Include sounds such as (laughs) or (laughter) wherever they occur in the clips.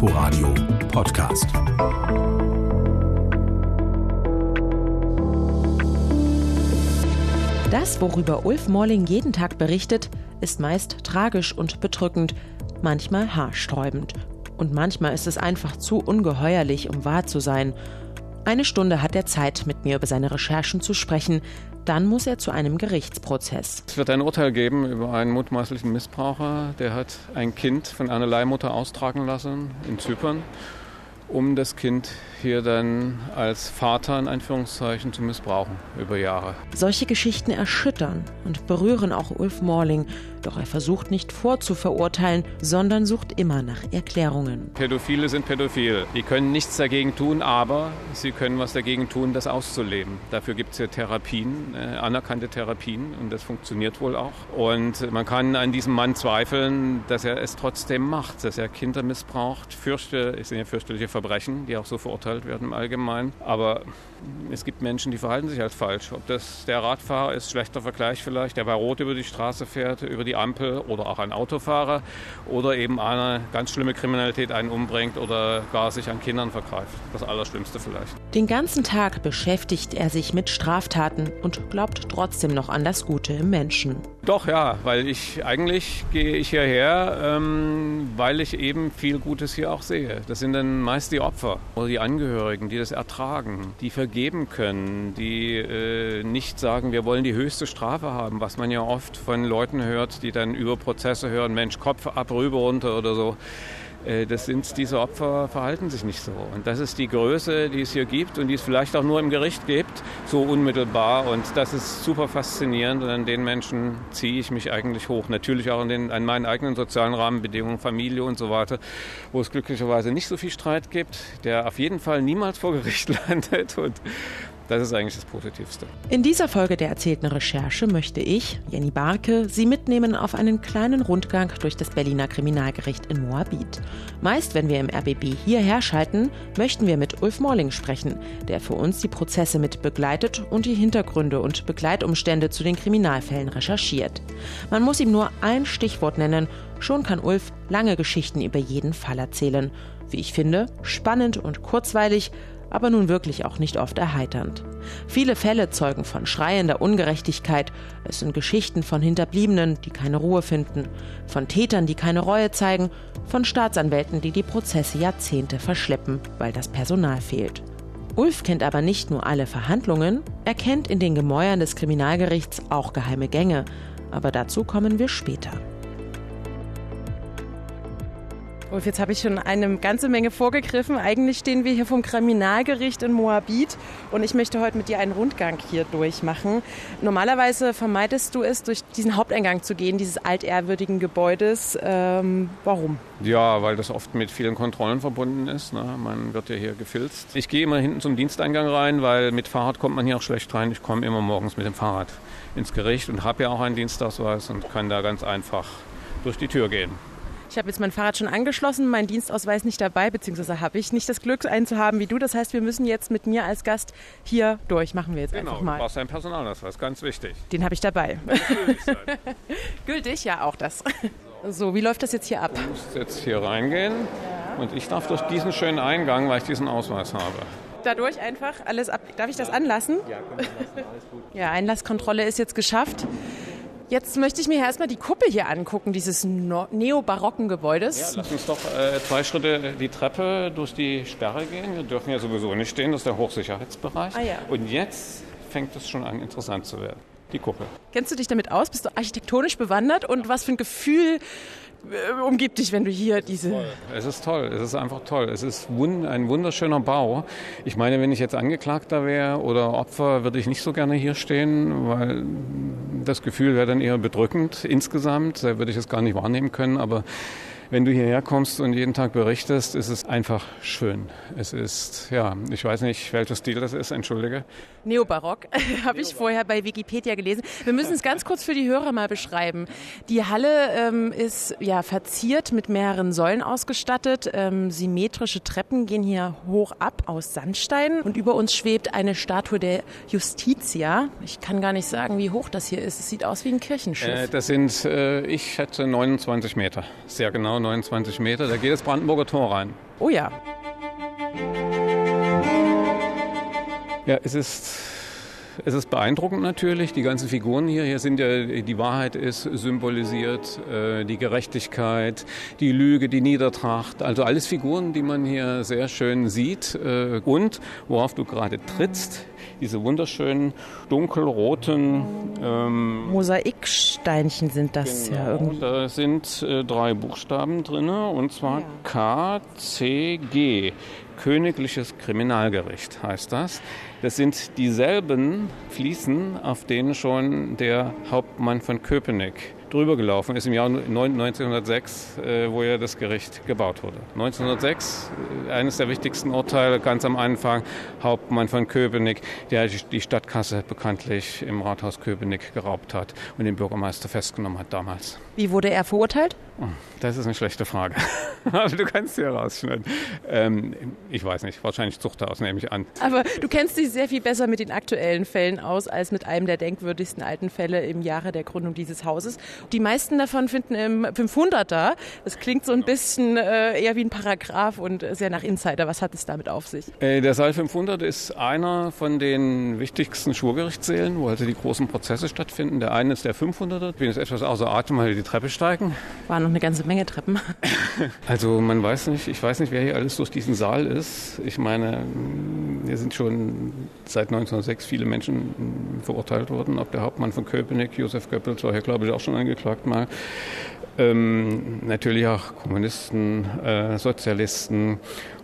Inforadio Podcast. Das, worüber Ulf Morling jeden Tag berichtet, ist meist tragisch und bedrückend, manchmal haarsträubend. Und manchmal ist es einfach zu ungeheuerlich, um wahr zu sein. Eine Stunde hat er Zeit, mit mir über seine Recherchen zu sprechen. Dann muss er zu einem Gerichtsprozess. Es wird ein Urteil geben über einen mutmaßlichen Missbraucher. Der hat ein Kind von einer Leihmutter austragen lassen in Zypern, um das Kind hier dann als Vater in Anführungszeichen zu missbrauchen über Jahre. Solche Geschichten erschüttern und berühren auch Ulf Morling. Doch er versucht nicht vorzuverurteilen, sondern sucht immer nach Erklärungen. Pädophile sind pädophil. Die können nichts dagegen tun, aber sie können was dagegen tun, das auszuleben. Dafür gibt es ja Therapien, äh, anerkannte Therapien und das funktioniert wohl auch. Und man kann an diesem Mann zweifeln, dass er es trotzdem macht, dass er Kinder missbraucht. Fürchte, es sind ja fürchterliche Verbrechen, die auch so verurteilt werden im Allgemeinen. Aber es gibt Menschen, die verhalten sich halt falsch. Ob das der Radfahrer ist, schlechter Vergleich vielleicht, der bei Rot über die Straße fährt, über die Ampel oder auch ein Autofahrer oder eben eine ganz schlimme Kriminalität einen umbringt oder gar sich an Kindern vergreift. Das Allerschlimmste vielleicht. Den ganzen Tag beschäftigt er sich mit Straftaten und glaubt trotzdem noch an das Gute im Menschen. Doch, ja, weil ich eigentlich gehe ich hierher, ähm, weil ich eben viel Gutes hier auch sehe. Das sind dann meist die Opfer oder die Angehörigen, die das ertragen, die vergeben können, die äh, nicht sagen, wir wollen die höchste Strafe haben, was man ja oft von Leuten hört, die dann über Prozesse hören, Mensch, Kopf ab, rüber, runter oder so. Äh, das sind diese Opfer verhalten sich nicht so. Und das ist die Größe, die es hier gibt und die es vielleicht auch nur im Gericht gibt, so unmittelbar. Und das ist super faszinierend und an den Menschen ziehe ich mich eigentlich hoch. Natürlich auch an, den, an meinen eigenen sozialen Rahmenbedingungen, Familie und so weiter, wo es glücklicherweise nicht so viel Streit gibt, der auf jeden Fall niemals vor Gericht (laughs) landet und das ist eigentlich das Positivste. In dieser Folge der erzählten Recherche möchte ich, Jenny Barke, Sie mitnehmen auf einen kleinen Rundgang durch das Berliner Kriminalgericht in Moabit. Meist, wenn wir im RBB hierher schalten, möchten wir mit Ulf Morling sprechen, der für uns die Prozesse mit begleitet und die Hintergründe und Begleitumstände zu den Kriminalfällen recherchiert. Man muss ihm nur ein Stichwort nennen, schon kann Ulf lange Geschichten über jeden Fall erzählen. Wie ich finde, spannend und kurzweilig, aber nun wirklich auch nicht oft erheiternd. Viele Fälle zeugen von schreiender Ungerechtigkeit. Es sind Geschichten von Hinterbliebenen, die keine Ruhe finden, von Tätern, die keine Reue zeigen, von Staatsanwälten, die die Prozesse Jahrzehnte verschleppen, weil das Personal fehlt. Ulf kennt aber nicht nur alle Verhandlungen, er kennt in den Gemäuern des Kriminalgerichts auch geheime Gänge. Aber dazu kommen wir später. Ulf, jetzt habe ich schon eine ganze Menge vorgegriffen. Eigentlich stehen wir hier vom Kriminalgericht in Moabit und ich möchte heute mit dir einen Rundgang hier durchmachen. Normalerweise vermeidest du es, durch diesen Haupteingang zu gehen, dieses altehrwürdigen Gebäudes. Ähm, warum? Ja, weil das oft mit vielen Kontrollen verbunden ist. Ne? Man wird ja hier gefilzt. Ich gehe immer hinten zum Diensteingang rein, weil mit Fahrrad kommt man hier auch schlecht rein. Ich komme immer morgens mit dem Fahrrad ins Gericht und habe ja auch einen Dienstausweis und kann da ganz einfach durch die Tür gehen. Ich habe jetzt mein Fahrrad schon angeschlossen, meinen Dienstausweis nicht dabei, beziehungsweise habe ich nicht das Glück, einen zu haben wie du. Das heißt, wir müssen jetzt mit mir als Gast hier durch. Machen wir jetzt genau, einfach mal. Du brauchst einen Personalausweis, ganz wichtig. Den habe ich dabei. (laughs) Gültig, ja, auch das. So, wie läuft das jetzt hier ab? Du musst jetzt hier reingehen ja. und ich darf durch diesen schönen Eingang, weil ich diesen Ausweis habe dadurch einfach alles ab. Darf ich das anlassen? Ja, wir lassen. Alles gut. Ja, Einlasskontrolle ist jetzt geschafft. Jetzt möchte ich mir erstmal die Kuppel hier angucken, dieses neobarocken Gebäudes. Ja, lass uns doch äh, zwei Schritte die Treppe durch die Sperre gehen. Wir dürfen ja sowieso nicht stehen, das ist der Hochsicherheitsbereich. Ah, ja. Und jetzt fängt es schon an, interessant zu werden. Die Kuppel. Kennst du dich damit aus? Bist du architektonisch bewandert? Und was für ein Gefühl umgibt dich, wenn du hier diese. Es ist toll, es ist einfach toll. Es ist ein wunderschöner Bau. Ich meine, wenn ich jetzt Angeklagter wäre oder Opfer, würde ich nicht so gerne hier stehen, weil das Gefühl wäre dann eher bedrückend insgesamt. Da würde ich es gar nicht wahrnehmen können. Aber wenn du hierher kommst und jeden Tag berichtest, ist es einfach schön. Es ist, ja, ich weiß nicht, welcher Stil das ist, entschuldige. Neobarock, (laughs) habe ich vorher bei Wikipedia gelesen. Wir müssen es ganz kurz für die Hörer mal beschreiben. Die Halle ähm, ist ja verziert mit mehreren Säulen ausgestattet. Ähm, symmetrische Treppen gehen hier hoch ab aus Sandstein und über uns schwebt eine Statue der Justitia. Ich kann gar nicht sagen, wie hoch das hier ist. Es sieht aus wie ein Kirchenschiff. Äh, das sind, äh, ich schätze, 29 Meter. Sehr genau genau 29 Meter. Da geht das Brandenburger Tor rein. Oh ja. Ja, es ist es ist beeindruckend natürlich, die ganzen Figuren hier. Hier sind ja, die Wahrheit ist symbolisiert, äh, die Gerechtigkeit, die Lüge, die Niedertracht. Also alles Figuren, die man hier sehr schön sieht. Äh, und worauf du gerade trittst, diese wunderschönen dunkelroten ähm, Mosaiksteinchen sind das genau, ja irgendwie. Da sind äh, drei Buchstaben drin und zwar ja. K, C, G. Königliches Kriminalgericht heißt das. Das sind dieselben Fliesen, auf denen schon der Hauptmann von Köpenick drüber gelaufen ist im Jahr 1906, äh, wo ja das Gericht gebaut wurde. 1906, äh, eines der wichtigsten Urteile ganz am Anfang, Hauptmann von Köpenick, der die Stadtkasse bekanntlich im Rathaus Köpenick geraubt hat und den Bürgermeister festgenommen hat damals. Wie wurde er verurteilt? Das ist eine schlechte Frage. (laughs) Aber du kannst sie herausschneiden. Ähm, ich weiß nicht, wahrscheinlich Zuchthaus nehme ich an. Aber du kennst dich sehr viel besser mit den aktuellen Fällen aus als mit einem der denkwürdigsten alten Fälle im Jahre der Gründung dieses Hauses. Die meisten davon finden im 500er. Das klingt so ein bisschen äh, eher wie ein Paragraph und sehr nach Insider. Was hat es damit auf sich? Äh, der Saal 500 ist einer von den wichtigsten Schwurgerichtssälen, wo also die großen Prozesse stattfinden. Der eine ist der 500er. Ich bin jetzt etwas außer Atem, weil wir die Treppe steigen. War noch eine ganze Menge Treppen. (laughs) Also man weiß nicht, ich weiß nicht, wer hier alles durch diesen Saal ist. Ich meine, hier sind schon seit 1906 viele Menschen verurteilt worden. Ob der Hauptmann von Köpenick, Josef Goebbels, war hier glaube ich auch schon angeklagt mal. Ähm, natürlich auch Kommunisten, äh, Sozialisten.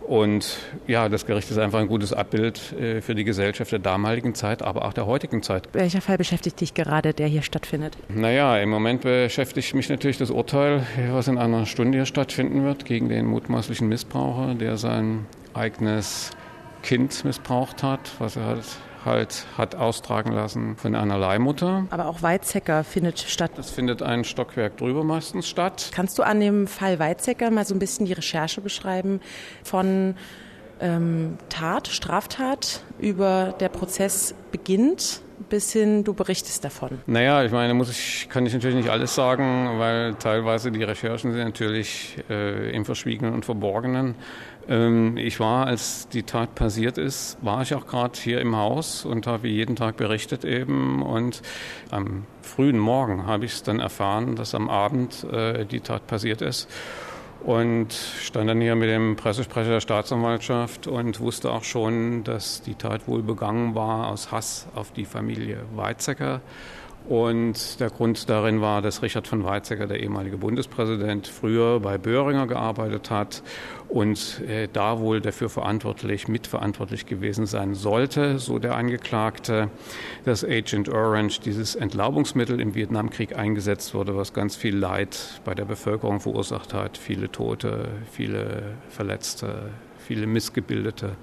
Und ja, das Gericht ist einfach ein gutes Abbild äh, für die Gesellschaft der damaligen Zeit, aber auch der heutigen Zeit. Welcher Fall beschäftigt dich gerade, der hier stattfindet? Naja, im Moment beschäftigt mich natürlich das Urteil, was in einer Stunde hier stattfinden wird, gegen den mutmaßlichen Missbraucher, der sein eigenes Kind missbraucht hat, was er halt halt hat austragen lassen von einer Leihmutter. Aber auch Weizsäcker findet statt. Das findet ein Stockwerk drüber meistens statt. Kannst du an dem Fall Weizsäcker mal so ein bisschen die Recherche beschreiben von ähm, Tat, Straftat über der Prozess beginnt? bis hin, du berichtest davon? Naja, ich meine, muss ich, kann ich natürlich nicht alles sagen, weil teilweise die Recherchen sind natürlich äh, im Verschwiegenen und Verborgenen. Ähm, ich war, als die Tat passiert ist, war ich auch gerade hier im Haus und habe jeden Tag berichtet eben. Und am frühen Morgen habe ich es dann erfahren, dass am Abend äh, die Tat passiert ist. Und stand dann hier mit dem Pressesprecher der Staatsanwaltschaft und wusste auch schon, dass die Tat wohl begangen war aus Hass auf die Familie Weizsäcker und der Grund darin war, dass Richard von Weizsäcker, der ehemalige Bundespräsident, früher bei Böhringer gearbeitet hat und äh, da wohl dafür verantwortlich, mitverantwortlich gewesen sein sollte, so der Angeklagte, dass Agent Orange dieses Entlaubungsmittel im Vietnamkrieg eingesetzt wurde, was ganz viel Leid bei der Bevölkerung verursacht hat, viele Tote, viele Verletzte, viele Missgebildete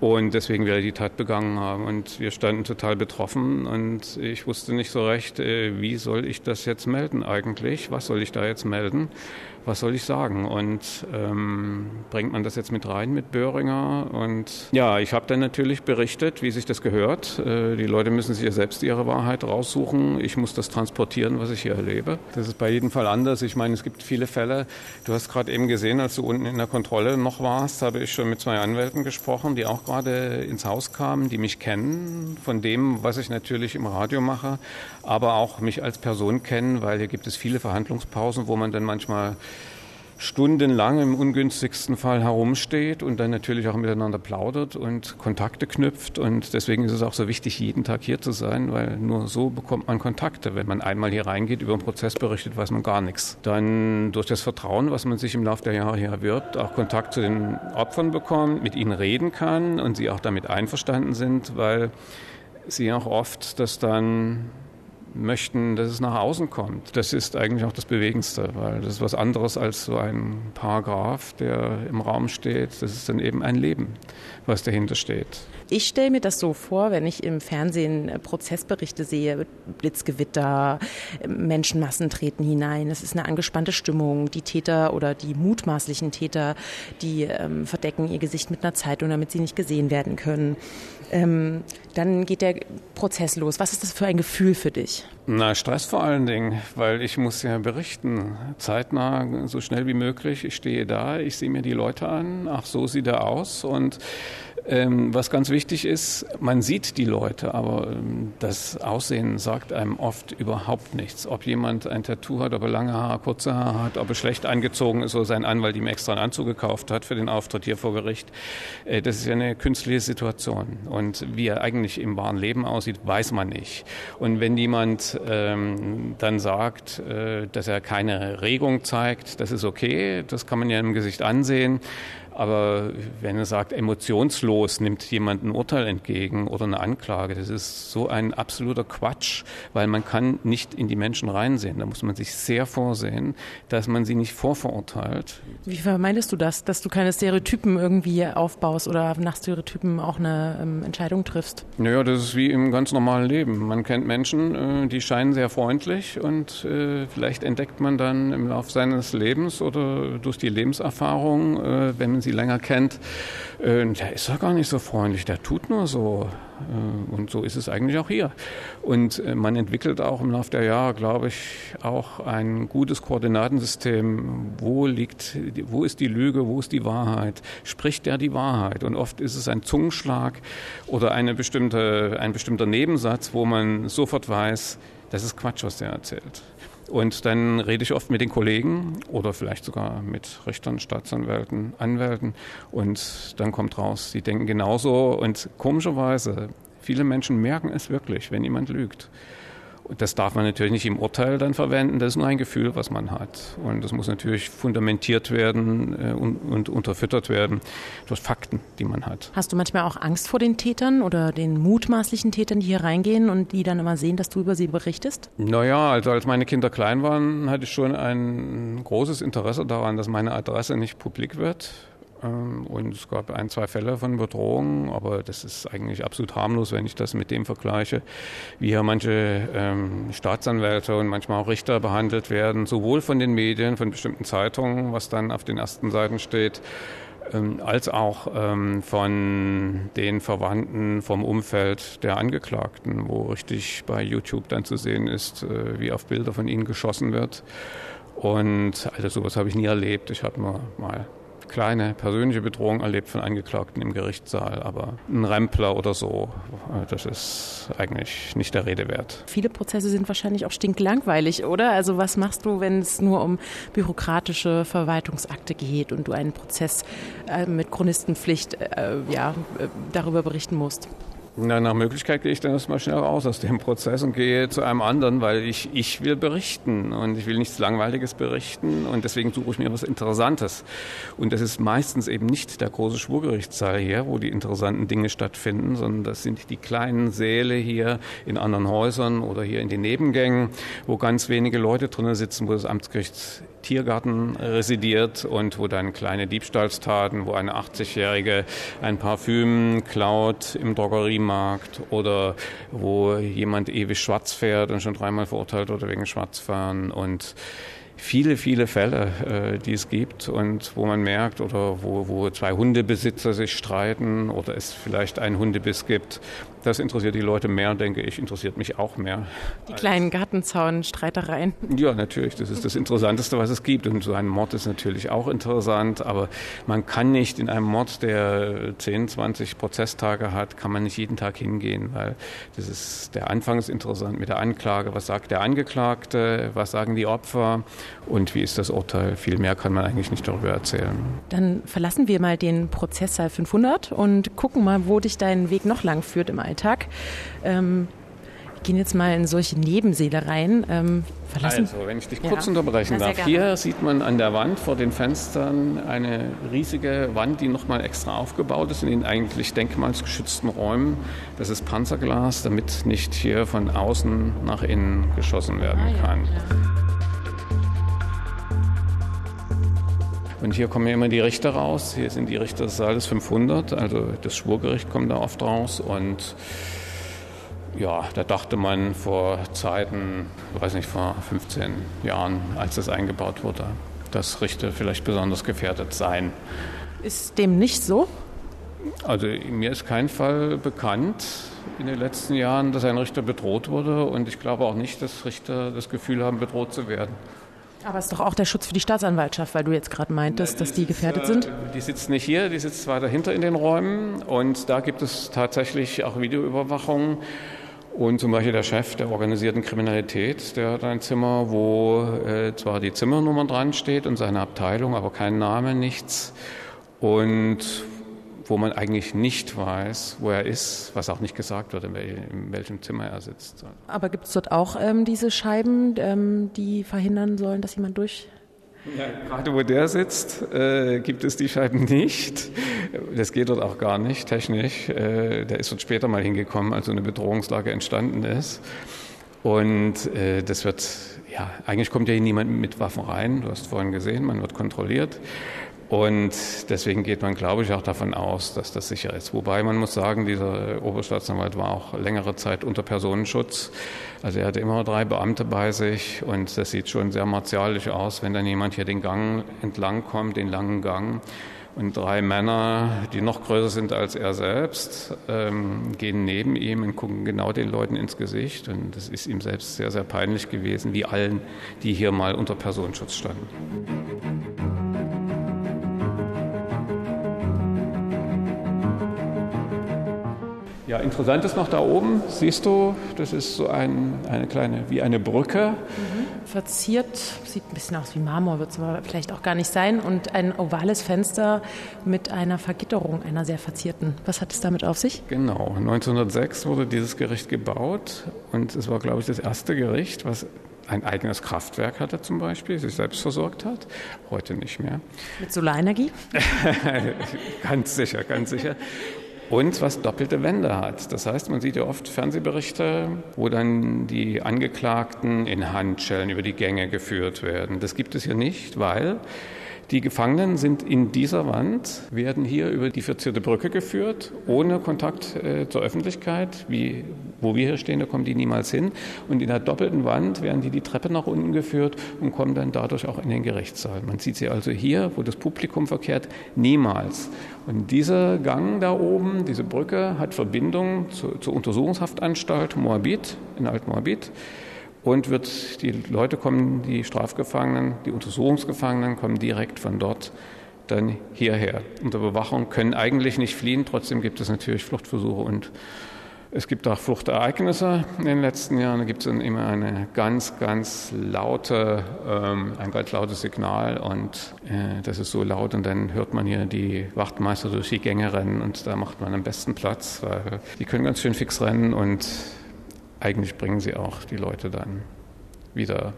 und deswegen wir die Tat begangen haben. Und wir standen total betroffen und ich wusste nicht so recht, äh, wie soll ich das jetzt melden eigentlich? Was soll ich da jetzt melden? Was soll ich sagen? Und ähm, bringt man das jetzt mit rein mit Böhringer? Und ja, ich habe dann natürlich berichtet, wie sich das gehört. Äh, die Leute müssen sich ja selbst ihre Wahrheit raussuchen. Ich muss das transportieren, was ich hier erlebe. Das ist bei jedem Fall anders. Ich meine, es gibt viele Fälle. Du hast gerade eben gesehen, als du unten in der Kontrolle noch warst, habe ich schon mit zwei Anwälten gesprochen, die auch gerade ins Haus kamen, die mich kennen von dem, was ich natürlich im Radio mache, aber auch mich als Person kennen, weil hier gibt es viele Verhandlungspausen, wo man dann manchmal stundenlang im ungünstigsten Fall herumsteht und dann natürlich auch miteinander plaudert und Kontakte knüpft. Und deswegen ist es auch so wichtig, jeden Tag hier zu sein, weil nur so bekommt man Kontakte. Wenn man einmal hier reingeht, über einen Prozess berichtet, weiß man gar nichts. Dann durch das Vertrauen, was man sich im Laufe der Jahre hier erwirbt, auch Kontakt zu den Opfern bekommt, mit ihnen reden kann und sie auch damit einverstanden sind, weil sie auch oft das dann möchten, dass es nach außen kommt. Das ist eigentlich auch das Bewegendste, weil das ist was anderes als so ein Paragraph, der im Raum steht. Das ist dann eben ein Leben, was dahinter steht. Ich stelle mir das so vor, wenn ich im Fernsehen äh, Prozessberichte sehe, Blitzgewitter, Menschenmassen treten hinein, es ist eine angespannte Stimmung, die Täter oder die mutmaßlichen Täter, die ähm, verdecken ihr Gesicht mit einer Zeitung, damit sie nicht gesehen werden können. Ähm, dann geht der Prozess los. Was ist das für ein Gefühl für dich? Na, Stress vor allen Dingen, weil ich muss ja berichten, zeitnah, so schnell wie möglich. Ich stehe da, ich sehe mir die Leute an, ach, so sieht er aus und ähm, was ganz wichtig ist, man sieht die Leute, aber ähm, das Aussehen sagt einem oft überhaupt nichts. Ob jemand ein Tattoo hat, ob er lange Haare, kurze Haare hat, ob er schlecht angezogen ist oder sein Anwalt ihm extra einen Anzug gekauft hat für den Auftritt hier vor Gericht. Äh, das ist ja eine künstliche Situation. Und wie er eigentlich im wahren Leben aussieht, weiß man nicht. Und wenn jemand ähm, dann sagt, äh, dass er keine Regung zeigt, das ist okay, das kann man ja im Gesicht ansehen. Aber wenn er sagt, emotionslos nimmt jemand ein Urteil entgegen oder eine Anklage, das ist so ein absoluter Quatsch, weil man kann nicht in die Menschen reinsehen. Da muss man sich sehr vorsehen, dass man sie nicht vorverurteilt. Wie vermeidest du das, dass du keine Stereotypen irgendwie aufbaust oder nach Stereotypen auch eine ähm, Entscheidung triffst? Naja, das ist wie im ganz normalen Leben. Man kennt Menschen, äh, die scheinen sehr freundlich und äh, vielleicht entdeckt man dann im Laufe seines Lebens oder durch die Lebenserfahrung, äh, wenn man sie länger kennt, äh, der ist ja gar nicht so freundlich, der tut nur so. Äh, und so ist es eigentlich auch hier. Und äh, man entwickelt auch im Laufe der Jahre, glaube ich, auch ein gutes Koordinatensystem. Wo liegt, wo ist die Lüge, wo ist die Wahrheit? Spricht der die Wahrheit? Und oft ist es ein Zungenschlag oder eine bestimmte, ein bestimmter Nebensatz, wo man sofort weiß, das ist Quatsch, was der erzählt. Und dann rede ich oft mit den Kollegen oder vielleicht sogar mit Richtern, Staatsanwälten, Anwälten. Und dann kommt raus, sie denken genauso. Und komischerweise, viele Menschen merken es wirklich, wenn jemand lügt. Das darf man natürlich nicht im Urteil dann verwenden, das ist nur ein Gefühl, was man hat. Und das muss natürlich fundamentiert werden äh, und, und, unterfüttert werden durch Fakten, die man hat. Hast du manchmal auch Angst vor den Tätern oder den mutmaßlichen Tätern, die hier reingehen und die dann immer sehen, dass du über sie berichtest? Naja, also als meine Kinder klein waren, hatte ich schon ein großes Interesse daran, dass meine Adresse nicht publik wird und es gab ein, zwei Fälle von Bedrohungen, aber das ist eigentlich absolut harmlos, wenn ich das mit dem vergleiche, wie hier manche ähm, Staatsanwälte und manchmal auch Richter behandelt werden, sowohl von den Medien, von bestimmten Zeitungen, was dann auf den ersten Seiten steht, ähm, als auch ähm, von den Verwandten vom Umfeld der Angeklagten, wo richtig bei YouTube dann zu sehen ist, äh, wie auf Bilder von ihnen geschossen wird. Und also sowas habe ich nie erlebt. Ich habe nur mal kleine persönliche Bedrohung erlebt von Angeklagten im Gerichtssaal, aber ein Rempler oder so, das ist eigentlich nicht der Rede wert. Viele Prozesse sind wahrscheinlich auch stinklangweilig, oder? Also was machst du, wenn es nur um bürokratische Verwaltungsakte geht und du einen Prozess äh, mit Chronistenpflicht äh, ja, äh, darüber berichten musst? Na, nach Möglichkeit gehe ich dann erstmal schnell raus aus dem Prozess und gehe zu einem anderen, weil ich, ich will berichten und ich will nichts Langweiliges berichten und deswegen suche ich mir was Interessantes. Und das ist meistens eben nicht der große Schwurgerichtssaal hier, wo die interessanten Dinge stattfinden, sondern das sind die kleinen Säle hier in anderen Häusern oder hier in den Nebengängen, wo ganz wenige Leute drinnen sitzen, wo das Amtsgericht Tiergarten residiert und wo dann kleine Diebstahlstaten, wo eine 80-Jährige ein Parfüm klaut im Drogeriemarkt oder wo jemand ewig schwarz fährt und schon dreimal verurteilt wurde wegen Schwarzfahren und viele, viele Fälle, äh, die es gibt und wo man merkt oder wo, wo zwei Hundebesitzer sich streiten oder es vielleicht einen Hundebiss gibt. Das interessiert die Leute mehr, denke ich, interessiert mich auch mehr. Die kleinen Gartenzaun-Streitereien. Ja, natürlich. Das ist das Interessanteste, was es gibt. Und so ein Mord ist natürlich auch interessant. Aber man kann nicht in einem Mord, der 10, 20 Prozesstage hat, kann man nicht jeden Tag hingehen, weil das ist, der Anfang ist interessant mit der Anklage. Was sagt der Angeklagte? Was sagen die Opfer? und wie ist das Urteil. Viel mehr kann man eigentlich nicht darüber erzählen. Dann verlassen wir mal den Prozesssaal 500 und gucken mal, wo dich dein Weg noch lang führt im Alltag. Ähm, wir gehen jetzt mal in solche Nebensäle rein. Ähm, verlassen. Also, wenn ich dich kurz ja. unterbrechen darf. Hier sieht man an der Wand vor den Fenstern eine riesige Wand, die nochmal extra aufgebaut ist in den eigentlich denkmalsgeschützten Räumen. Das ist Panzerglas, damit nicht hier von außen nach innen geschossen werden ah, kann. Ja, Und hier kommen ja immer die Richter raus. Hier sind die Richter des Saales 500, also das Schwurgericht kommt da oft raus. Und ja, da dachte man vor Zeiten, ich weiß nicht, vor 15 Jahren, als das eingebaut wurde, dass Richter vielleicht besonders gefährdet seien. Ist dem nicht so? Also mir ist kein Fall bekannt in den letzten Jahren, dass ein Richter bedroht wurde und ich glaube auch nicht, dass Richter das Gefühl haben, bedroht zu werden. Aber es ist doch auch der Schutz für die Staatsanwaltschaft, weil du jetzt gerade meintest, dass die gefährdet sind. Die sitzt nicht hier, die sitzt weiter hinter in den Räumen und da gibt es tatsächlich auch Videoüberwachung. Und zum Beispiel der Chef der organisierten Kriminalität, der hat ein Zimmer, wo äh, zwar die Zimmernummer dran steht und seine Abteilung, aber kein Name, nichts. Und wo man eigentlich nicht weiß, wo er ist, was auch nicht gesagt wird, in, welchem Zimmer er sitzt. Aber gibt es dort auch ähm, diese Scheiben, ähm, die verhindern sollen, dass jemand durch ja, gerade wo der sitzt, äh, gibt es die Scheiben nicht. Das geht dort auch gar nicht technisch. Äh, der ist dort später mal hingekommen, als so eine Bedrohungslage entstanden ist. Und äh, das wird, ja, eigentlich kommt ja hier niemand mit Waffen rein. Du hast vorhin gesehen, man wird kontrolliert. Und deswegen geht man, glaube ich, auch davon aus, dass das sicher ist. Wobei man muss sagen, dieser Oberstaatsanwalt war auch längere Zeit unter Personenschutz. Also er hatte immer drei Beamte bei sich und das sieht schon sehr martialisch aus, wenn dann jemand hier den Gang entlang kommt, den langen Gang. Und drei Männer, die noch größer sind als er selbst, ähm, gehen neben ihm und gucken genau den Leuten ins Gesicht. Und das ist ihm selbst sehr, sehr peinlich gewesen, wie allen, die hier mal unter Personenschutz standen. Ja, interessant ist noch da oben, siehst du, das ist so ein, eine kleine, wie eine Brücke. Mhm. Verziert, sieht ein bisschen aus wie Marmor, wird es aber vielleicht auch gar nicht sein. Und ein ovales Fenster mit einer Vergitterung, einer sehr verzierten. Was hat es damit auf sich? Genau, 1906 wurde dieses Gericht gebaut und es war, glaube ich, das erste Gericht, was ein eigenes Kraftwerk hatte zum Beispiel, sich selbst versorgt hat. Heute nicht mehr. Mit Solarenergie? (laughs) ganz sicher, ganz sicher und was doppelte Wände hat. Das heißt, man sieht ja oft Fernsehberichte, wo dann die Angeklagten in Handschellen über die Gänge geführt werden. Das gibt es hier nicht, weil die Gefangenen sind in dieser Wand, werden hier über die verzierte Brücke geführt, ohne Kontakt äh, zur Öffentlichkeit. Wie, wo wir hier stehen, da kommen die niemals hin. Und in der doppelten Wand werden die die Treppe nach unten geführt und kommen dann dadurch auch in den Gerichtssaal. Man sieht sie also hier, wo das Publikum verkehrt, niemals. Und dieser Gang da oben, diese Brücke, hat Verbindung zu, zur Untersuchungshaftanstalt Moabit in Alt-Moabit und wird die Leute kommen, die Strafgefangenen, die Untersuchungsgefangenen kommen direkt von dort dann hierher. Unter Bewachung können eigentlich nicht fliehen, trotzdem gibt es natürlich Fluchtversuche und es gibt auch Fluchtereignisse in den letzten Jahren. Da gibt es dann immer eine ganz, ganz laute, ähm, ein ganz lautes Signal und äh, das ist so laut und dann hört man hier die Wachtmeister durch die Gänge rennen und da macht man am besten Platz, weil die können ganz schön fix rennen und eigentlich bringen sie auch die Leute dann wieder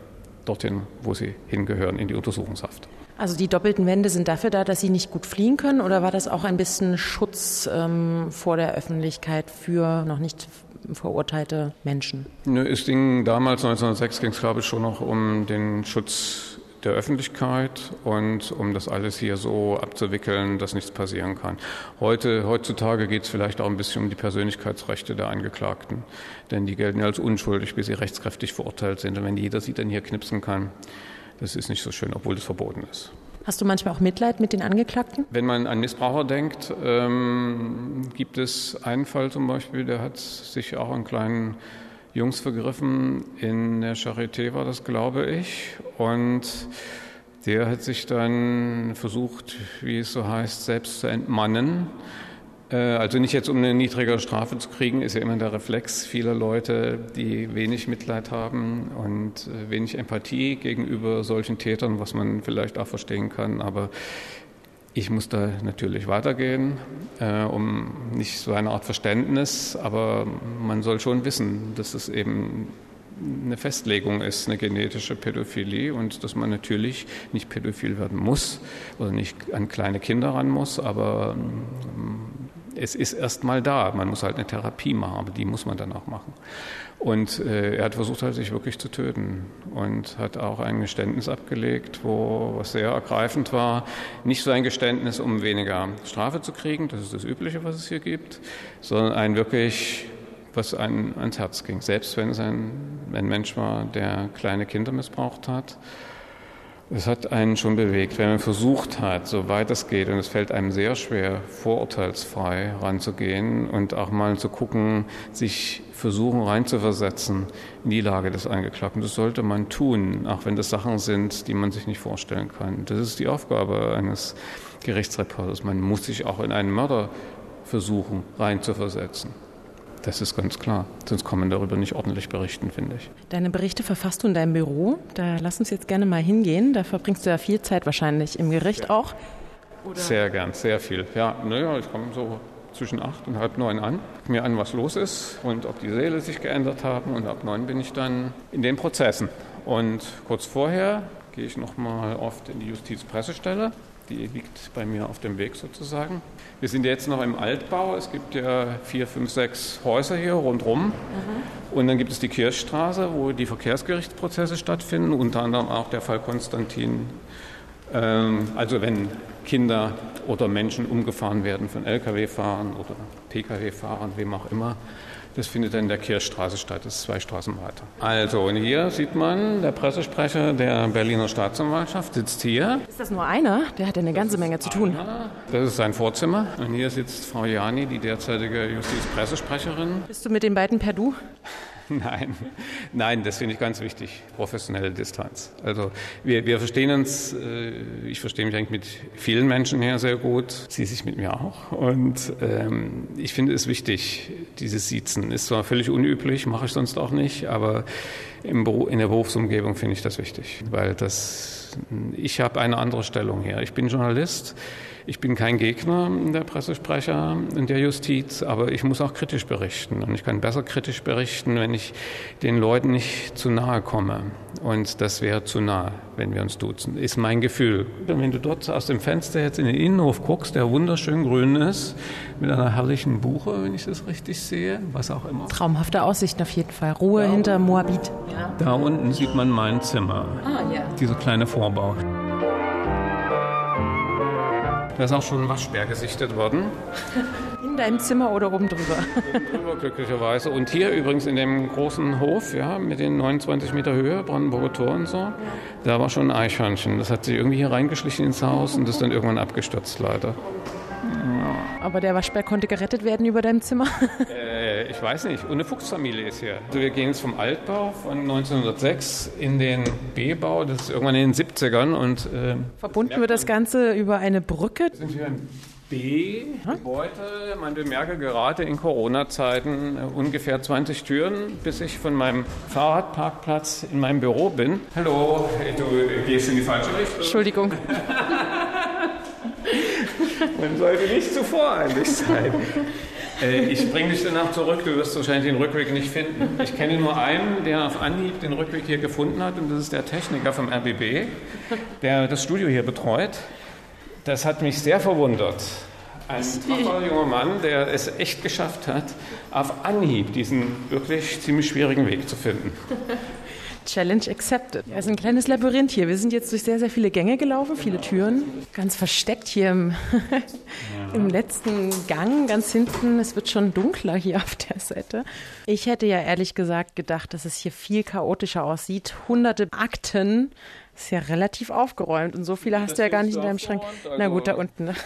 dorthin, wo sie hingehören, in die Untersuchungshaft. Also die doppelten Wände sind dafür da, dass sie nicht gut fliehen können oder war das auch ein bisschen Schutz ähm, vor der Öffentlichkeit für noch nicht verurteilte Menschen? Nö, es ging damals, 1906, ging es glaube ich schon noch um den Schutz der Öffentlichkeit und um das alles hier so abzuwickeln, dass nichts passieren kann. Heute, heutzutage geht es vielleicht auch ein bisschen um die Persönlichkeitsrechte der Angeklagten, denn die gelten ja als unschuldig, bis sie rechtskräftig verurteilt sind. Und wenn jeder sie dann hier knipsen kann, das ist nicht so schön, obwohl das verboten ist. Hast du manchmal auch Mitleid mit den Angeklagten? Wenn man an Missbraucher denkt, ähm, gibt es einen Fall zum Beispiel, der hat sich auch einen kleinen Jungs vergriffen. In der Charité war das, glaube ich. Und der hat sich dann versucht, wie es so heißt, selbst zu entmannen. Äh, also nicht jetzt um eine niedrigere Strafe zu kriegen, ist ja immer der Reflex vieler Leute, die wenig Mitleid haben und äh, wenig Empathie gegenüber solchen Tätern, was man vielleicht auch verstehen kann. Aber ich muss da natürlich weitergehen, äh, um nicht so eine Art Verständnis, aber man soll schon wissen, dass es eben eine Festlegung ist, eine genetische Pädophilie und dass man natürlich nicht pädophil werden muss oder nicht an kleine Kinder ran muss, aber ähm, es ist erst mal da. Man muss halt eine Therapie machen, aber die muss man dann auch machen. Und äh, er hat versucht, halt, sich wirklich zu töten und hat auch ein Geständnis abgelegt, wo was sehr ergreifend war. Nicht so ein Geständnis, um weniger Strafe zu kriegen, das ist das Übliche, was es hier gibt, sondern ein wirklich, was einem ans Herz ging. Selbst wenn es ein, ein Mensch war, der kleine Kinder missbraucht hat. Es hat einen schon bewegt, wenn man versucht hat, soweit es geht, und es fällt einem sehr schwer, vorurteilsfrei ranzugehen und auch mal zu gucken, sich versuchen reinzuversetzen in die Lage des Angeklagten. Das sollte man tun, auch wenn das Sachen sind, die man sich nicht vorstellen kann. Das ist die Aufgabe eines Gerichtsreporters. Man muss sich auch in einen Mörder versuchen, reinzuversetzen. Das ist ganz klar. Sonst kann man darüber nicht ordentlich berichten, finde ich. Deine Berichte verfasst du in deinem Büro. Da lass uns jetzt gerne mal hingehen. Da verbringst du ja viel Zeit wahrscheinlich im Gericht ja. auch. Oder? Sehr gern, sehr viel. Ja, naja, ich komme so zwischen acht und halb neun an, mir an, was los ist und ob die Seele sich geändert haben. Und ab neun bin ich dann in den Prozessen. Und kurz vorher gehe ich noch mal oft in die Justizpressestelle die liegt bei mir auf dem Weg sozusagen. Wir sind jetzt noch im Altbau. Es gibt ja vier, fünf, sechs Häuser hier rundherum. Mhm. Und dann gibt es die Kirchstraße, wo die Verkehrsgerichtsprozesse stattfinden, unter anderem auch der Fall Konstantin. Ähm, also wenn Kinder oder Menschen umgefahren werden von Lkw-Fahrern oder Pkw-Fahrern, wem auch immer. Das findet dann in der Kirchstraße statt, das ist zwei Straßen weiter. Also, und hier sieht man, der Pressesprecher der Berliner Staatsanwaltschaft sitzt hier. Ist das nur einer? Der hat ja eine ganze Menge zu tun. Einer. Das ist sein Vorzimmer. Und hier sitzt Frau Jani, die derzeitige Justizpressesprecherin. Bist du mit den beiden per Du? (laughs) Nein, nein, das finde ich ganz wichtig, professionelle Distanz. Also wir, wir verstehen uns, äh, ich verstehe mich eigentlich mit vielen Menschen hier sehr gut, sie sich mit mir auch. Und ähm, ich finde es wichtig, dieses Siezen. Ist zwar völlig unüblich, mache ich sonst auch nicht, aber im in der Berufsumgebung finde ich das wichtig, weil das, ich habe eine andere Stellung hier. Ich bin Journalist. Ich bin kein Gegner der Pressesprecher in der Justiz, aber ich muss auch kritisch berichten. Und ich kann besser kritisch berichten, wenn ich den Leuten nicht zu nahe komme. Und das wäre zu nah, wenn wir uns duzen, ist mein Gefühl. Wenn du dort aus dem Fenster jetzt in den Innenhof guckst, der wunderschön grün ist, mit einer herrlichen Buche, wenn ich das richtig sehe, was auch immer. Traumhafte Aussichten auf jeden Fall. Ruhe da hinter Moabit. Ja. Da unten sieht man mein Zimmer. Ah, ja. Diese kleine Vorbau. Da ist auch schon ein Waschbär gesichtet worden. (laughs) In deinem Zimmer oder oben drüber? (laughs) Oben drüber, glücklicherweise. Und hier übrigens in dem großen Hof, ja, mit den 29 Meter Höhe, Brandenburger Tor und so, da war schon ein Eichhörnchen. Das hat sich irgendwie hier reingeschlichen ins Haus und ist dann irgendwann abgestürzt, leider. Aber der Waschbär konnte gerettet werden über deinem Zimmer? (laughs) Äh, ich weiß nicht. Und eine Fuchsfamilie ist hier. Also wir gehen jetzt vom Altbau von 1906 in den B-Bau. Das ist irgendwann in den 70ern. Und, äh, Verbunden wird das Ganze über eine Brücke. Sind wir im B-Gebäude. Man bemerke gerade in Corona-Zeiten äh, ungefähr 20 Türen, bis ich von meinem Fahrradparkplatz in meinem Büro bin. Hallo, du gehst in die falsche Richtung. Entschuldigung. (laughs) Man sollte nicht zu voreilig sein. Äh, ich bringe dich danach zurück, du wirst wahrscheinlich den Rückweg nicht finden. Ich kenne nur einen, der auf Anhieb den Rückweg hier gefunden hat, und das ist der Techniker vom RBB, der das Studio hier betreut. Das hat mich sehr verwundert. Ein toller junger Mann, der es echt geschafft hat, auf Anhieb diesen wirklich ziemlich schwierigen Weg zu finden. Challenge accepted. Es ist ein kleines Labyrinth hier. Wir sind jetzt durch sehr, sehr viele Gänge gelaufen, viele Türen. Ganz versteckt hier im, (laughs) im letzten Gang, ganz hinten. Es wird schon dunkler hier auf der Seite. Ich hätte ja ehrlich gesagt gedacht, dass es hier viel chaotischer aussieht. Hunderte Akten ist ja relativ aufgeräumt und so viele hast das du ja gar nicht in deinem Schrank. Also, Na gut, da unten. Ne? (laughs)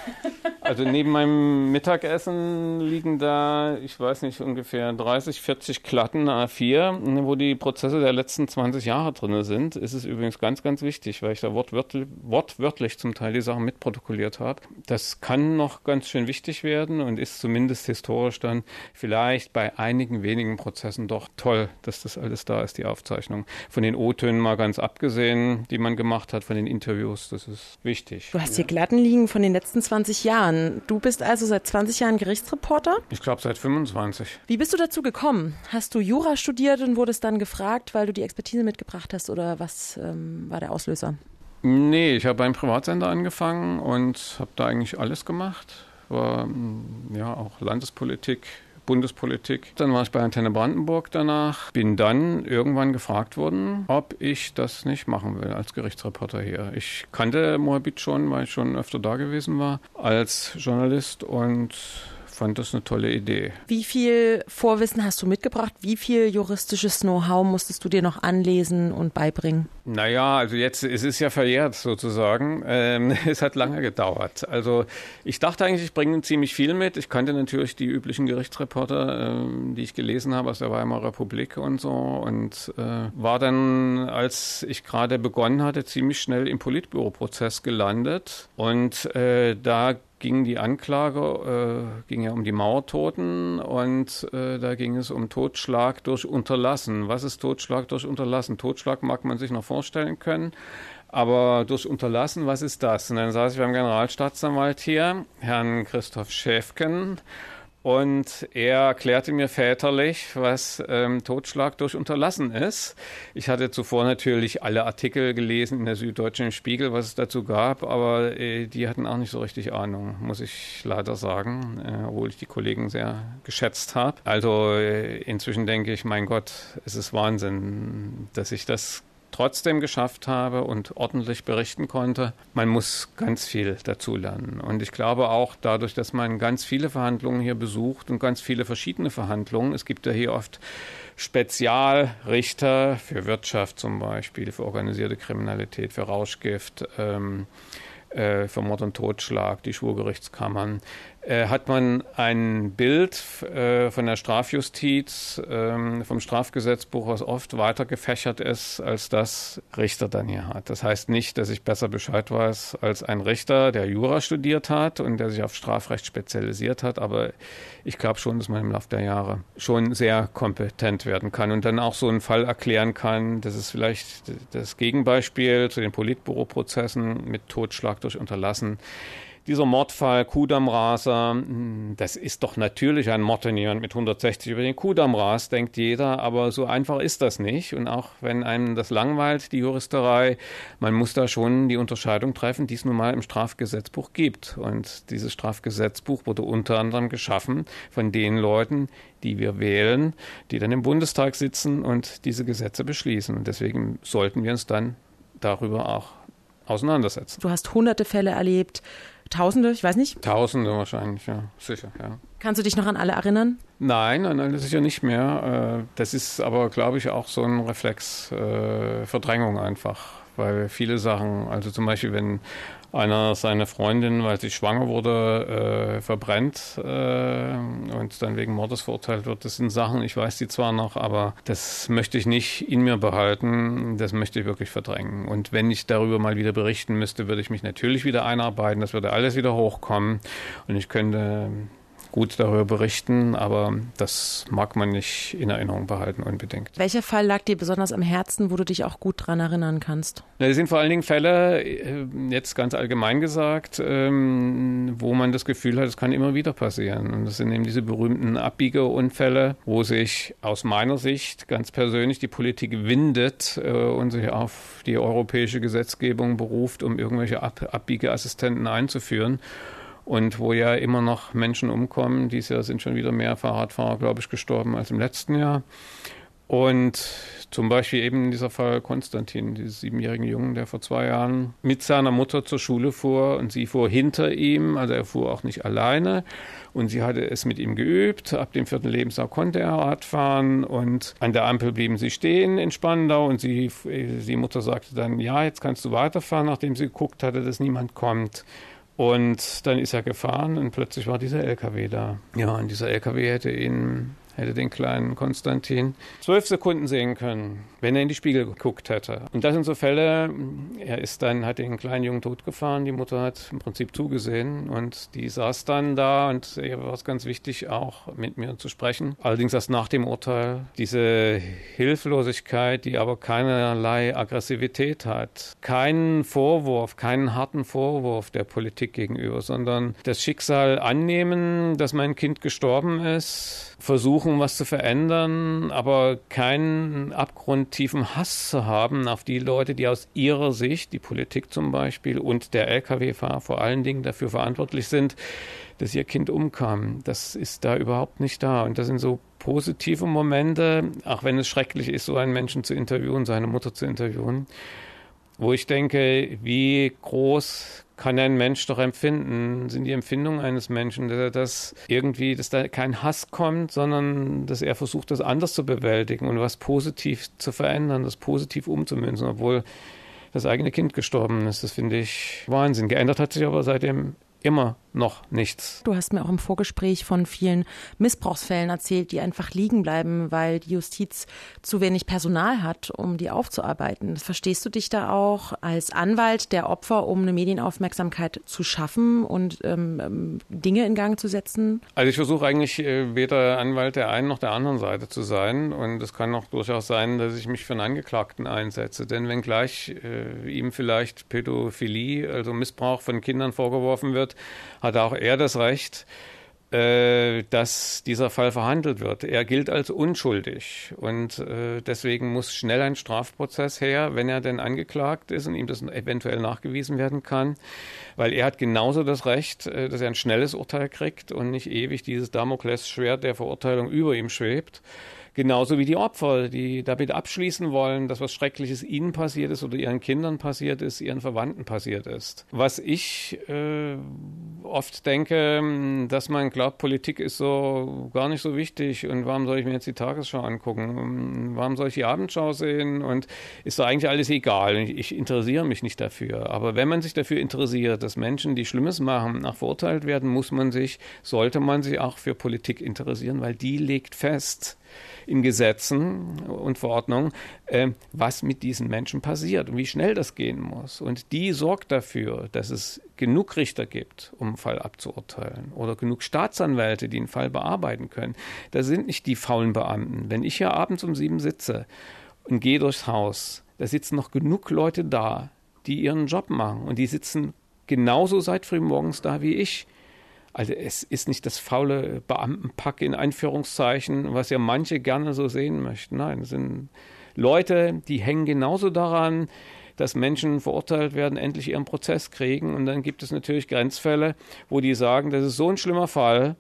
Also neben meinem Mittagessen liegen da, ich weiß nicht, ungefähr 30, 40 Klatten A4, wo die Prozesse der letzten 20 Jahre drin sind. Ist es übrigens ganz, ganz wichtig, weil ich da wortwörtlich, wortwörtlich zum Teil die Sachen mitprotokolliert habe. Das kann noch ganz schön wichtig werden und ist zumindest historisch dann vielleicht bei einigen wenigen Prozessen doch toll, dass das alles da ist, die Aufzeichnung. Von den O-Tönen mal ganz abgesehen, die man gemacht hat, von den Interviews. Das ist wichtig. Du hast hier Glatten liegen von den letzten 20 Jahren. Du bist also seit 20 Jahren Gerichtsreporter? Ich glaube seit 25. Wie bist du dazu gekommen? Hast du Jura studiert und wurdest dann gefragt, weil du die Expertise mitgebracht hast oder was ähm, war der Auslöser? Nee, ich habe beim Privatsender angefangen und habe da eigentlich alles gemacht. War ja auch Landespolitik, Bundespolitik. Dann war ich bei Antenne Brandenburg danach, bin dann irgendwann gefragt worden, ob ich das nicht machen will als Gerichtsreporter hier. Ich kannte Moabit schon, weil ich schon öfter da gewesen war als Journalist und fand das eine tolle Idee. Wie viel Vorwissen hast du mitgebracht? Wie viel juristisches Know-how musstest du dir noch anlesen und beibringen? Naja, also jetzt, es ist ja verjährt sozusagen. Ähm, (laughs) es hat lange gedauert. Also ich dachte eigentlich, ich bringe ziemlich viel mit. Ich kannte natürlich die üblichen Gerichtsreporter, ähm, die ich gelesen habe aus der Weimarer Republik und so und äh, war dann, als ich gerade begonnen hatte, ziemlich schnell im Politbüroprozess gelandet und äh, da ging die Anklage, äh, ging ja um die Mauertoten und äh, da ging es um Totschlag durch Unterlassen. Was ist Totschlag durch Unterlassen? Totschlag mag man sich noch vorstellen können, aber durch Unterlassen, was ist das? Und dann saß ich beim Generalstaatsanwalt hier, Herrn Christoph Schäfken, und er erklärte mir väterlich, was ähm, Totschlag durch Unterlassen ist. Ich hatte zuvor natürlich alle Artikel gelesen in der Süddeutschen Spiegel, was es dazu gab, aber äh, die hatten auch nicht so richtig Ahnung, muss ich leider sagen, äh, obwohl ich die Kollegen sehr geschätzt habe. Also äh, inzwischen denke ich, mein Gott, es ist Wahnsinn, dass ich das trotzdem geschafft habe und ordentlich berichten konnte. Man muss ganz viel dazulernen. Und ich glaube auch dadurch, dass man ganz viele Verhandlungen hier besucht und ganz viele verschiedene Verhandlungen, es gibt ja hier oft Spezialrichter für Wirtschaft zum Beispiel, für organisierte Kriminalität, für Rauschgift, ähm, äh, für Mord und Totschlag, die Schwurgerichtskammern, hat man ein Bild äh, von der Strafjustiz, äh, vom Strafgesetzbuch, was oft weiter gefächert ist, als das Richter dann hier hat. Das heißt nicht, dass ich besser Bescheid weiß als ein Richter, der Jura studiert hat und der sich auf Strafrecht spezialisiert hat, aber ich glaube schon, dass man im Laufe der Jahre schon sehr kompetent werden kann und dann auch so einen Fall erklären kann. Das ist vielleicht das Gegenbeispiel zu den Politbüroprozessen mit Totschlag durch Unterlassen dieser Mordfall Kudammraser, hm, das ist doch natürlich ein Mord, wenn jemand mit 160 über den Kudamm rast, denkt jeder, aber so einfach ist das nicht. Und auch wenn einem das langweilt, die Juristerei, man muss da schon die Unterscheidung treffen, die es nun mal im Strafgesetzbuch gibt. Und dieses Strafgesetzbuch wurde unter anderem geschaffen von den Leuten, die wir wählen, die dann im Bundestag sitzen und diese Gesetze beschließen. Und deswegen sollten wir uns dann darüber auch auseinandersetzen. Du hast hunderte Fälle erlebt, Tausende, ich weiß nicht. Tausende wahrscheinlich, ja, sicher, ja. Kannst du dich noch an alle erinnern? Nein, an alle sicher nicht mehr. Äh, das ist aber, glaube ich, auch so ein Reflex, äh, Verdrängung einfach, weil viele Sachen, also zum Beispiel, wenn einer seine Freundin, weil sie schwanger wurde, äh, verbrennt äh, und dann wegen Mordes verurteilt wird. Das sind Sachen, ich weiß die zwar noch, aber das möchte ich nicht in mir behalten. Das möchte ich wirklich verdrängen. Und wenn ich darüber mal wieder berichten müsste, würde ich mich natürlich wieder einarbeiten. Das würde alles wieder hochkommen und ich könnte gut darüber berichten, aber das mag man nicht in Erinnerung behalten unbedingt. Welcher Fall lag dir besonders am Herzen, wo du dich auch gut dran erinnern kannst? Das sind vor allen Dingen Fälle, äh, jetzt ganz allgemein gesagt, ähm, wo man das Gefühl hat, es kann immer wieder passieren. Und das sind eben diese berühmten Abbiegeunfälle, wo sich aus meiner Sicht ganz persönlich die Politik windet äh, und sich auf die europäische Gesetzgebung beruft, um irgendwelche Abbiegeassistenten einzuführen und wo ja immer noch Menschen umkommen. Dieses Jahr sind schon wieder mehr Fahrradfahrer, glaube ich, gestorben als im letzten Jahr. Und zum Beispiel eben dieser Fall Konstantin, dieses siebenjährigen Jungen, der vor zwei Jahren mit seiner Mutter zur Schule fuhr und sie fuhr hinter ihm, also er fuhr auch nicht alleine und sie hatte es mit ihm geübt. Ab dem vierten Lebensjahr konnte er Rad fahren und an der Ampel blieben sie stehen in Spandau und sie, die Mutter sagte dann, ja, jetzt kannst du weiterfahren, nachdem sie geguckt hatte, dass niemand kommt. Und dann ist er gefahren und plötzlich war dieser LKW da. Ja, und dieser LKW hätte ihn hätte den kleinen Konstantin zwölf Sekunden sehen können, wenn er in die Spiegel geguckt hätte. Und das sind so Fälle, er ist dann, hat den kleinen Jungen totgefahren, die Mutter hat im Prinzip zugesehen und die saß dann da und ihr war es ganz wichtig, auch mit mir zu sprechen. Allerdings erst nach dem Urteil. Diese Hilflosigkeit, die aber keinerlei Aggressivität hat. Keinen Vorwurf, keinen harten Vorwurf der Politik gegenüber, sondern das Schicksal annehmen, dass mein Kind gestorben ist, versuchen, was zu verändern, aber keinen abgrundtiefen Hass zu haben auf die Leute, die aus ihrer Sicht, die Politik zum Beispiel und der Lkw-Fahrer vor allen Dingen dafür verantwortlich sind, dass ihr Kind umkam. Das ist da überhaupt nicht da. Und das sind so positive Momente, auch wenn es schrecklich ist, so einen Menschen zu interviewen, seine Mutter zu interviewen. Wo ich denke, wie groß kann ein Mensch doch empfinden, sind die Empfindungen eines Menschen, dass das irgendwie, dass da kein Hass kommt, sondern dass er versucht, das anders zu bewältigen und was positiv zu verändern, das positiv umzumünzen, obwohl das eigene Kind gestorben ist. Das finde ich Wahnsinn. Geändert hat sich aber seitdem immer noch nichts. Du hast mir auch im Vorgespräch von vielen Missbrauchsfällen erzählt, die einfach liegen bleiben, weil die Justiz zu wenig Personal hat, um die aufzuarbeiten. Verstehst du dich da auch als Anwalt der Opfer, um eine Medienaufmerksamkeit zu schaffen und ähm, ähm Dinge in Gang zu setzen? Also ich versuche eigentlich äh, weder Anwalt der einen noch der anderen Seite zu sein. Und es kann auch durchaus sein, dass ich mich für einen Angeklagten einsetze. Denn wenn gleich äh, ihm vielleicht Pädophilie, also Missbrauch von Kindern vorgeworfen wird, hat auch er das Recht, äh, dass dieser Fall verhandelt wird. Er gilt als unschuldig und äh, deswegen muss schnell ein Strafprozess her, wenn er denn angeklagt ist und ihm das eventuell nachgewiesen werden kann, weil er hat genauso das Recht, äh, dass er ein schnelles Urteil kriegt und nicht ewig dieses Damoklesschwert der Verurteilung über ihm schwebt. Genauso wie die Opfer, die damit abschließen wollen, dass was Schreckliches ihnen passiert ist oder ihren Kindern passiert ist, ihren Verwandten passiert ist. Was ich äh, oft denke, dass man glaubt, Politik ist so gar nicht so wichtig und warum soll ich mir jetzt die Tagesschau angucken? Warum soll ich die Abendschau sehen? Und ist doch eigentlich alles egal. Ich, ich interessiere mich nicht dafür. Aber wenn man sich dafür interessiert, dass Menschen, die Schlimmes machen, nach verurteilt werden, muss man sich, sollte man sich auch für Politik interessieren, weil die legt fest, in Gesetzen und Verordnungen, äh, was mit diesen Menschen passiert und wie schnell das gehen muss. Und die sorgt dafür, dass es genug Richter gibt, um einen Fall abzuurteilen oder genug Staatsanwälte, die einen Fall bearbeiten können. Da sind nicht die faulen Beamten. Wenn ich hier abends um sieben sitze und gehe durchs Haus, da sitzen noch genug Leute da, die ihren Job machen und die sitzen genauso seit frühmorgens da wie ich. Also es ist nicht das faule Beamtenpack in Einführungszeichen, was ja manche gerne so sehen möchten. Nein, es sind Leute, die hängen genauso daran, dass Menschen verurteilt werden, endlich ihren Prozess kriegen. Und dann gibt es natürlich Grenzfälle, wo die sagen, das ist so ein schlimmer Fall.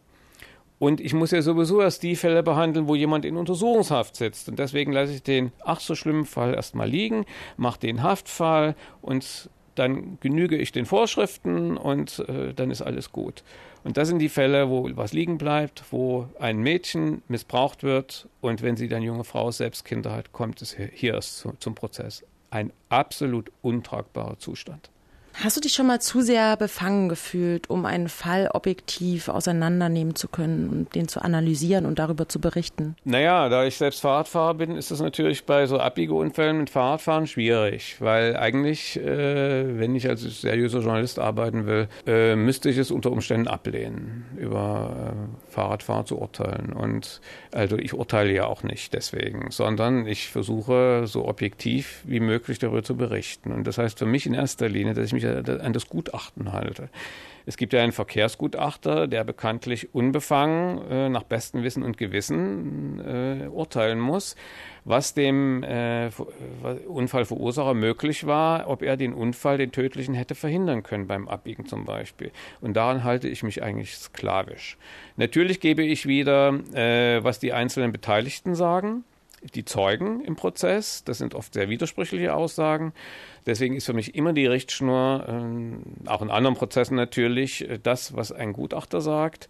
Und ich muss ja sowieso erst die Fälle behandeln, wo jemand in Untersuchungshaft sitzt. Und deswegen lasse ich den ach so schlimmen Fall erstmal liegen, mache den Haftfall und dann genüge ich den Vorschriften und äh, dann ist alles gut. Und das sind die Fälle, wo was liegen bleibt, wo ein Mädchen missbraucht wird und wenn sie dann junge Frau selbst Kinder hat, kommt es hier erst zu, zum Prozess. Ein absolut untragbarer Zustand. Hast du dich schon mal zu sehr befangen gefühlt, um einen Fall objektiv auseinandernehmen zu können und den zu analysieren und darüber zu berichten? Naja, da ich selbst Fahrradfahrer bin, ist es natürlich bei so Abbiegeunfällen mit Fahrradfahren schwierig, weil eigentlich, äh, wenn ich als seriöser Journalist arbeiten will, äh, müsste ich es unter Umständen ablehnen, über äh, Fahrradfahrer zu urteilen. Und also ich urteile ja auch nicht deswegen, sondern ich versuche so objektiv wie möglich darüber zu berichten. Und das heißt für mich in erster Linie, dass ich mich mich an das Gutachten halte. Es gibt ja einen Verkehrsgutachter, der bekanntlich unbefangen äh, nach bestem Wissen und Gewissen äh, urteilen muss, was dem äh, Unfallverursacher möglich war, ob er den Unfall, den tödlichen, hätte verhindern können beim Abbiegen zum Beispiel. Und daran halte ich mich eigentlich sklavisch. Natürlich gebe ich wieder, äh, was die einzelnen Beteiligten sagen die Zeugen im Prozess. Das sind oft sehr widersprüchliche Aussagen. Deswegen ist für mich immer die Richtschnur, äh, auch in anderen Prozessen natürlich, äh, das, was ein Gutachter sagt,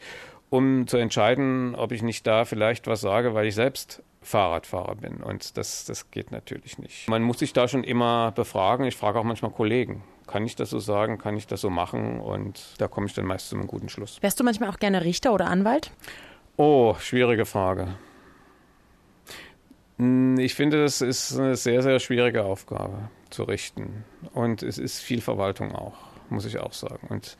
um zu entscheiden, ob ich nicht da vielleicht was sage, weil ich selbst Fahrradfahrer bin. Und das, das geht natürlich nicht. Man muss sich da schon immer befragen. Ich frage auch manchmal Kollegen. Kann ich das so sagen? Kann ich das so machen? Und da komme ich dann meist zu einem guten Schluss. Wärst du manchmal auch gerne Richter oder Anwalt? Oh, schwierige Frage. Hm, ich finde, das ist eine sehr, sehr schwierige Aufgabe zu richten. Und es ist viel Verwaltung auch, muss ich auch sagen. Und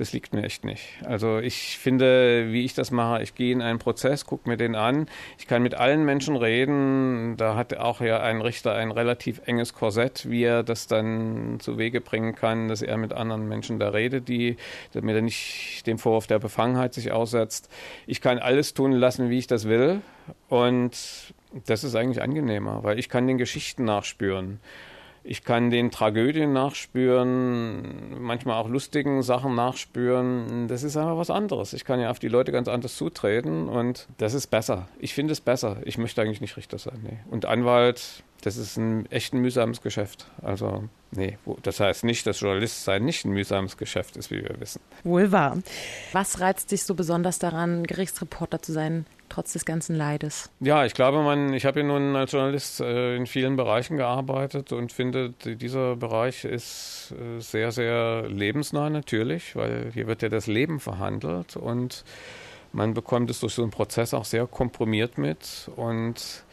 das liegt mir echt nicht. Also ich finde, wie ich das mache, ich gehe in einen Prozess, gucke mir den an. Ich kann mit allen Menschen reden. Da hat auch ja ein Richter ein relativ enges Korsett, wie er das dann zu Wege bringen kann, dass er mit anderen Menschen da redet, die, damit er nicht dem Vorwurf der Befangenheit sich aussetzt. Ich kann alles tun lassen, wie ich das will. Und das ist eigentlich angenehmer, weil ich kann den Geschichten nachspüren. Ich kann den Tragödien nachspüren, manchmal auch lustigen Sachen nachspüren. Das ist einfach was anderes. Ich kann ja auf die Leute ganz anders zutreten und das ist besser. Ich finde es besser. Ich möchte eigentlich nicht Richter sein. Nee. Und Anwalt das ist ein echt ein mühsames Geschäft. Also, nee, das heißt nicht, dass Journalist sein nicht ein mühsames Geschäft ist, wie wir wissen. Wohl wahr. Was reizt dich so besonders daran, Gerichtsreporter zu sein, trotz des ganzen Leides? Ja, ich glaube, man, ich habe ja nun als Journalist äh, in vielen Bereichen gearbeitet und finde, dieser Bereich ist äh, sehr, sehr lebensnah natürlich, weil hier wird ja das Leben verhandelt und man bekommt es durch so einen Prozess auch sehr komprimiert mit und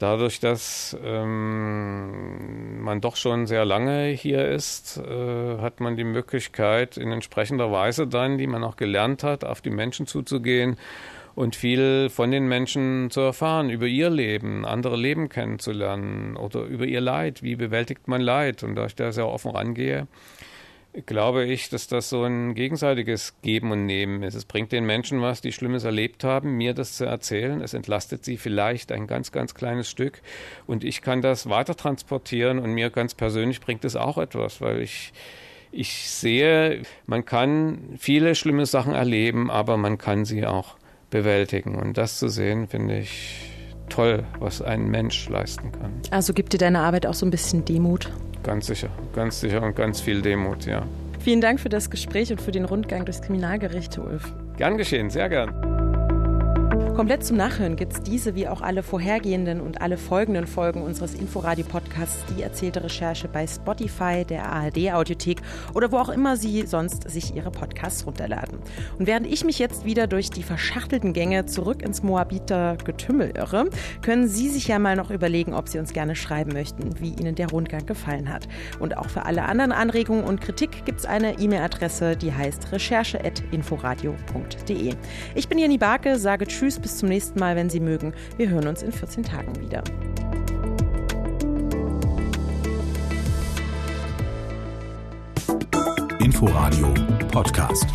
Dadurch, dass ähm, man doch schon sehr lange hier ist, äh, hat man die Möglichkeit, in entsprechender Weise dann, die man auch gelernt hat, auf die Menschen zuzugehen und viel von den Menschen zu erfahren, über ihr Leben, andere Leben kennenzulernen oder über ihr Leid. Wie bewältigt man Leid? Und da ich da sehr offen rangehe, glaube ich, dass das so ein gegenseitiges Geben und Nehmen ist. Es bringt den Menschen was, die Schlimmes erlebt haben, mir das zu erzählen. Es entlastet sie vielleicht ein ganz, ganz kleines Stück und ich kann das weiter transportieren und mir ganz persönlich bringt es auch etwas, weil ich ich sehe, man kann viele schlimme Sachen erleben, aber man kann sie auch bewältigen. Und das zu sehen, finde ich toll, was ein Mensch leisten kann. Also gibt dir deine Arbeit auch so ein bisschen Demut? Ganz sicher, ganz sicher und ganz viel Demut, ja. Vielen Dank für das Gespräch und für den Rundgang durchs Kriminalgericht, Ulf. Gern geschehen, sehr gern. Komplett zum Nachhören gibt es diese wie auch alle vorhergehenden und alle folgenden Folgen unseres Inforadio-Podcasts Die erzählte Recherche bei Spotify, der ARD-Audiothek oder wo auch immer Sie sonst sich Ihre Podcasts runterladen. Und während ich mich jetzt wieder durch die verschachtelten Gänge zurück ins Moabiter Getümmel irre, können Sie sich ja mal noch überlegen, ob Sie uns gerne schreiben möchten, wie Ihnen der Rundgang gefallen hat. Und auch für alle anderen Anregungen und Kritik gibt es eine E-Mail-Adresse, die heißt recherche.inforadio.de. Ich bin Jenny Barke, sage Tschüss bis zum nächsten Mal, wenn Sie mögen. Wir hören uns in 14 Tagen wieder. Inforadio Podcast.